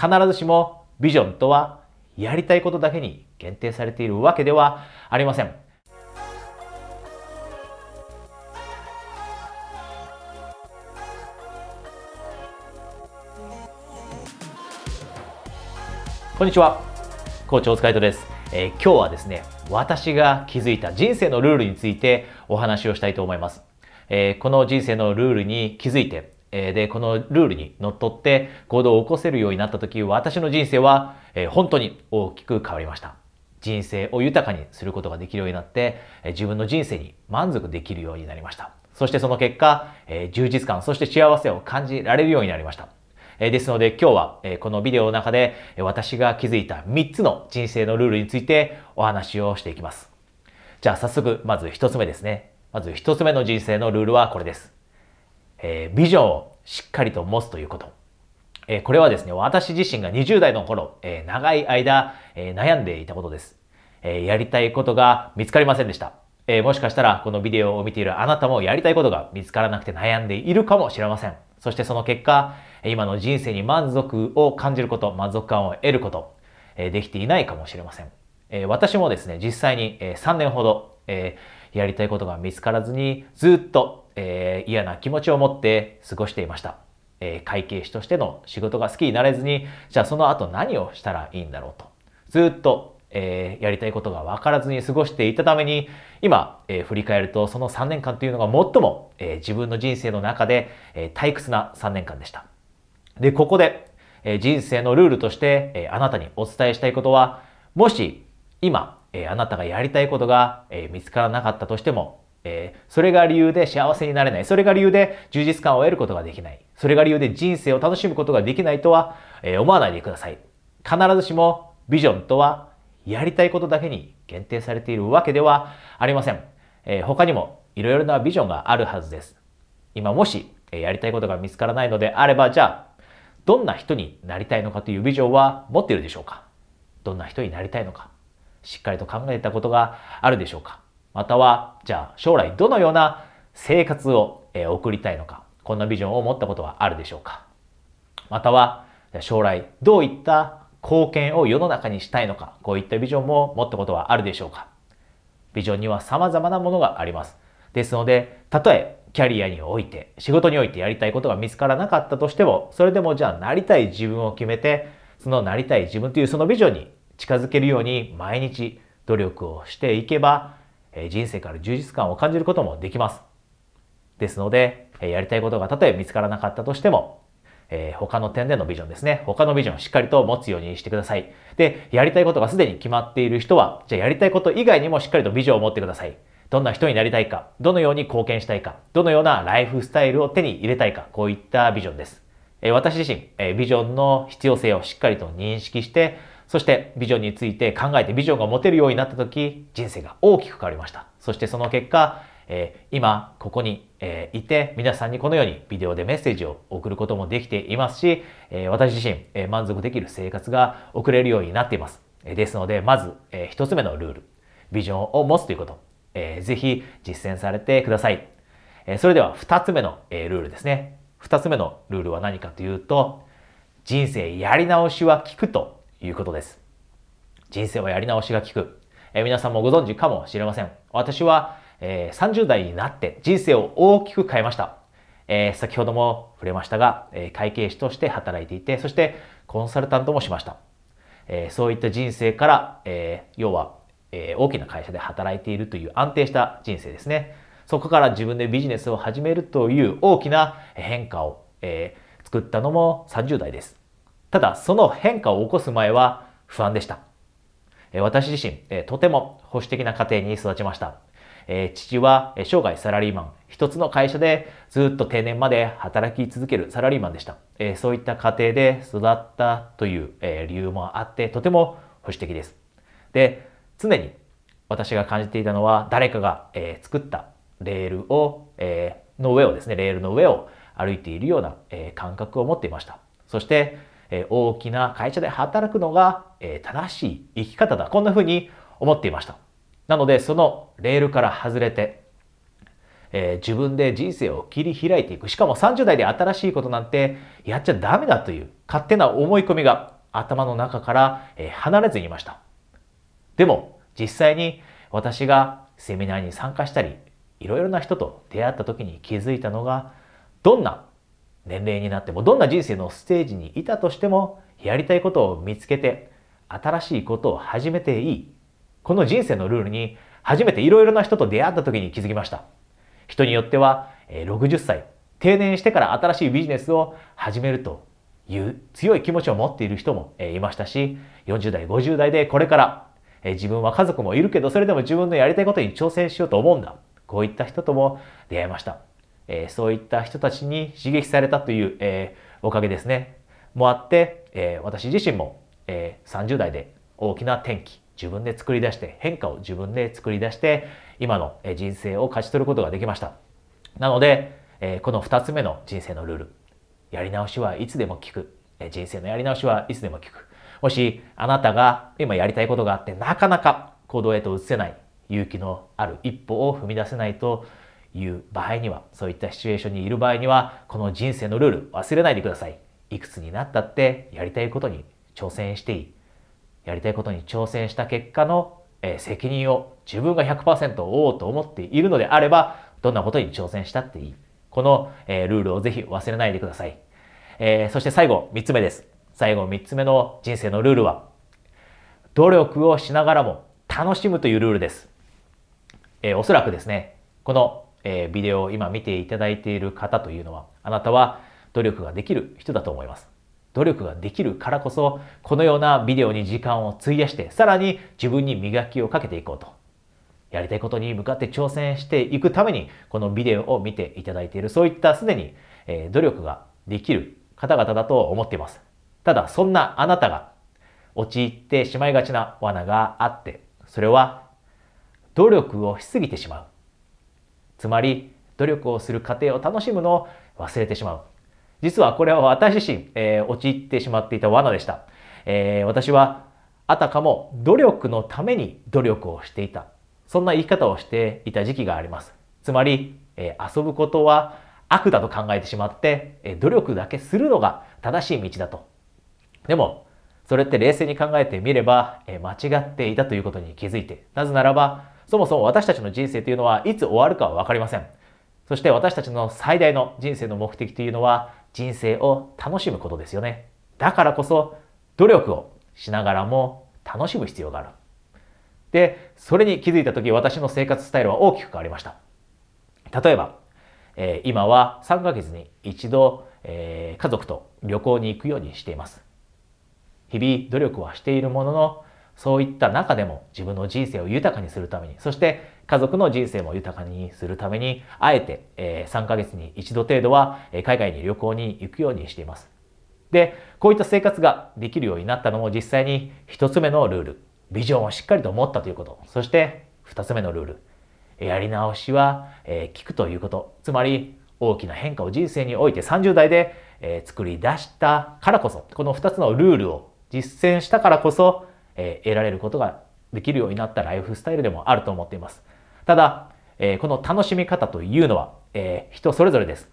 必ずしもビジョンとはやりたいことだけに限定されているわけではありません。こんにちは。コーチ大塚イです、えー、今日はですね、私が気づいた人生のルールについてお話をしたいと思います。えー、この人生のルールに気づいて、え、で、このルールにのっとって行動を起こせるようになった時、私の人生は、え、本当に大きく変わりました。人生を豊かにすることができるようになって、え自分の人生に満足できるようになりました。そしてその結果、え充実感、そして幸せを感じられるようになりました。えですので今日は、えこのビデオの中で、え私が気づいた3つの人生のルールについてお話をしていきます。じゃあ早速、まず1つ目ですね。まず1つ目の人生のルールはこれです。えー、ビジョンをしっかりと持つということ。えー、これはですね、私自身が20代の頃、えー、長い間、え悩んでいたことです。えやりたいことが見つかりませんでした。えもしかしたらこのビデオを見ているあなたもやりたいことが見つからなくて悩んでいるかもしれません。そしてその結果、今の人生に満足を感じること、満足感を得ること、えできていないかもしれません。え私もですね、実際に3年ほど、えやりたいことが見つからずに、ずっとえ嫌な気持ちを持って過ごしていました。え会計士としての仕事が好きになれずに、じゃあその後何をしたらいいんだろうと。ずっとえー、やりたいことが分からずに過ごしていたために、今、えー、振り返るとその3年間というのが最も、えー、自分の人生の中で、え退屈な3年間でした。で、ここで、え人生のルールとして、えあなたにお伝えしたいことは、もし今、えあなたがやりたいことが、え見つからなかったとしても、えそれが理由で幸せになれない。それが理由で充実感を得ることができない。それが理由で人生を楽しむことができないとは、え思わないでください。必ずしもビジョンとはやりたいことだけに限定されているわけではありません。えー、他にもいろいろなビジョンがあるはずです。今もし、えやりたいことが見つからないのであれば、じゃあ、どんな人になりたいのかというビジョンは持っているでしょうか？どんな人になりたいのか？しっかりと考えたことがあるでしょうか？または、じゃあ将来どのような生活を送りたいのかこんなビジョンを持ったことはあるでしょうかまたは、将来どういった貢献を世の中にしたいのか、こういったビジョンも持ったことはあるでしょうか。ビジョンには様々なものがあります。ですので、たとえキャリアにおいて、仕事においてやりたいことが見つからなかったとしても、それでもじゃあなりたい自分を決めて、そのなりたい自分というそのビジョンに近づけるように毎日努力をしていけば、人生から充実感を感じることもできます。ですので、やりたいことがたとえ見つからなかったとしても、えー、他の点でのビジョンですね。他のビジョンをしっかりと持つようにしてください。で、やりたいことがすでに決まっている人は、じゃあやりたいこと以外にもしっかりとビジョンを持ってください。どんな人になりたいか、どのように貢献したいか、どのようなライフスタイルを手に入れたいか、こういったビジョンです。え、私自身、え、ビジョンの必要性をしっかりと認識して、そしてビジョンについて考えてビジョンが持てるようになった時、人生が大きく変わりました。そしてその結果、えー、今ここに、えー、いて皆さんにこのようにビデオでメッセージを送ることもできていますし、えー、私自身、え満足できる生活が送れるようになっています。えですのでまず、え1つ目のルールビジョンを持つということ、えー、ぜひ実践されてください。えそれでは2つ目の、えルールですね。2つ目のルールは何かというと人生やり直しは効くということです。人生はやり直しが効く。え皆さんもご存知かもしれません。私はえー、30代になって人生を大きく変えました。えー、先ほども触れましたが、え、会計士として働いていて、そしてコンサルタントもしました。え、そういった人生から、え、要は、え、大きな会社で働いているという安定した人生ですね。そこから自分でビジネスを始めるという大きな変化を、え、作ったのも30代です。ただ、その変化を起こす前は不安でした。私自身、とても保守的な家庭に育ちました。父は生涯サラリーマン、一つの会社でずっと定年まで働き続けるサラリーマンでした。そういった家庭で育ったという、理由もあって、とても保守的です。で、常に私が感じていたのは、誰かが、作ったレールを、の上をですね、レールの上を歩いているような、感覚を持っていました。そして、え大きな会社で働くのが、え正しい生き方だ。こんな風に思っていました。なので、そのレールから外れて、えー、自分で人生を切り開いていく。しかも30代で新しいことなんてやっちゃダメだという勝手な思い込みが頭の中から、え、離れずにいました。でも実際に私がセミナーに参加したり、いろいろな人と出会った時に気づいたのが、どんな年齢になっても、どんな人生のステージにいたとしても、やりたいことを見つけて、新しいことを始めていい。この人生のルールに初めていろいろな人と出会った時に気づきました。人によっては60歳、定年してから新しいビジネスを始めるという強い気持ちを持っている人もいましたし、40代、50代でこれから自分は家族もいるけど、それでも自分のやりたいことに挑戦しようと思うんだ。こういった人とも出会いました。えそういった人たちに刺激されたというえおかげですね。もあってえ、私自身もえ30代で大きな転機、自分で作り出して変化を自分で作り出して今の人生を勝ち取ることができました。なのでえこの2つ目の人生のルールやり直しはいつでも聞く。人生のやり直しはいつでも聞く。もしあなたが今やりたいことがあってなかなか行動へと移せない勇気のある一歩を踏み出せないという場合にはそういったシチュエーションにいる場合にはこの人生のルール忘れないでくださいいくつになったってやりたいことに挑戦していいやりたいことに挑戦した結果の、え、責任を自分が100%負おうと思っているのであれば、どんなことに挑戦したっていい。この、え、ルールをぜひ忘れないでください。えー、そして最後、3つ目です。最後、3つ目の人生のルールは、努力をしながらも楽しむというルールです。え、おそらくですね、この、え、ビデオを今見ていただいている方というのは、あなたは努力ができる人だと思います。努力ができるからこそ、このようなビデオに時間を費やして、さらに自分に磨きをかけていこうと。やりたいことに向かって挑戦していくために、このビデオを見ていただいている、そういったすでに、え努力ができる方々だと思っています。ただ、そんなあなたが陥ってしまいがちな罠があって、それは努力をしすぎてしまう。つまり、努力をする過程を楽しむのを忘れてしまう。実はこれは私自身、えー、陥ってしまっていた罠でした。えー、私はあたかも努力のために努力をしていた。そんな言い方をしていた時期があります。つまり、えー、遊ぶことは悪だと考えてしまって、え努力だけするのが正しい道だと。でも、それって冷静に考えてみれば、え間違っていたということに気づいて、なぜならば、そもそも私たちの人生というのはいつ終わるかはわかりません。そして私たちの最大の人生の目的というのは人生を楽しむことですよね。だからこそ努力をしながらも楽しむ必要がある。で、それに気づいた時私の生活スタイルは大きく変わりました。例えば、えー、今は3ヶ月に一度、えー、家族と旅行に行くようにしています。日々努力はしているものの、そういった中でも自分の人生を豊かにするために、そして家族の人生も豊かにするために、あえて、3ヶ月に一度程度は海外に旅行に行くようにしています。で、こういった生活ができるようになったのも実際に一つ目のルール、ビジョンをしっかりと持ったということ。そして二つ目のルール、やり直しは、聞くということ。つまり大きな変化を人生において30代で、作り出したからこそ、この二つのルールを実践したからこそ、え得られることができるようになったライフスタイルでもあると思っています。ただ、えこの楽しみ方というのは、え人それぞれです。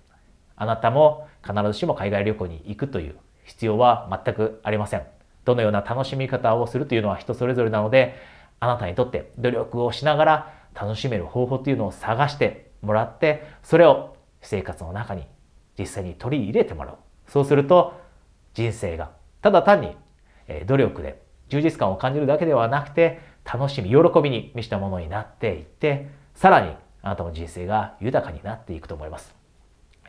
あなたも必ずしも海外旅行に行くという必要は全くありません。どのような楽しみ方をするというのは人それぞれなので、あなたにとって努力をしながら楽しめる方法というのを探してもらって、それを生活の中に実際に取り入れてもらう。そうすると人生がただ単に努力で充実感を感じるだけではなくて楽しみ、喜びに満ちたものになっていって、さらにあなたの人生が豊かになっていくと思います。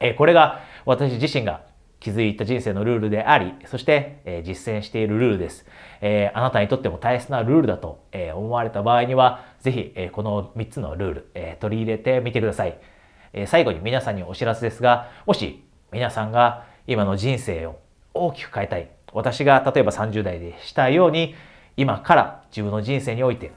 えこれが私自身が気づいた人生のルールであり、そして、え実践しているルールです。えあなたにとっても大切なルールだと、え思われた場合には、ぜひ、えこの3つのルール、え取り入れてみてください。え最後に皆さんにお知らせですが、もし皆さんが今の人生を大きく変えたい、私が例えば30代でしたように、今から自分の人生において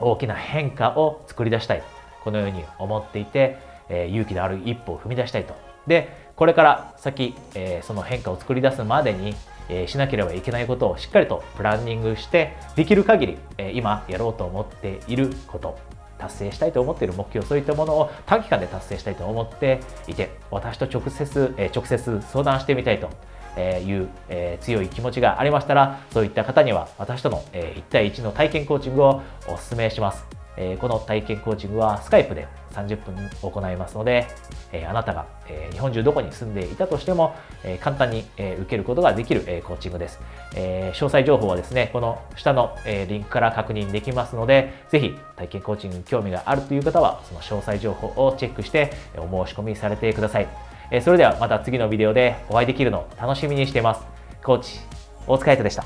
大きな変化を作り出したい。このように思っていて、えー、勇気のある一歩を踏み出したいと。で、これから先、えー、その変化を作り出すまでに、えー、しなければいけないことをしっかりとプランニングして、できる限り、え今やろうと思っていること、達成したいと思っている目標そういったものを短期間で達成したいと思っていて私と直接、え直接相談してみたいという、え強い気持ちがありましたらそういった方には私との、え1対1の体験コーチングをお勧めします。えこの体験コーチングはスカイプで30分行いますので、えあなたが、え日本中どこに住んでいたとしても、え簡単に、え受けることができる、えコーチングです、え詳細情報はですね、この下の、えリンクから確認できますので、ぜひ体験コーチングに興味があるという方は、その詳細情報をチェックしてお申し込みされてください。えそれではまた次のビデオでお会いできるのを楽しみにしています。コーチ、大塚瑛太でした。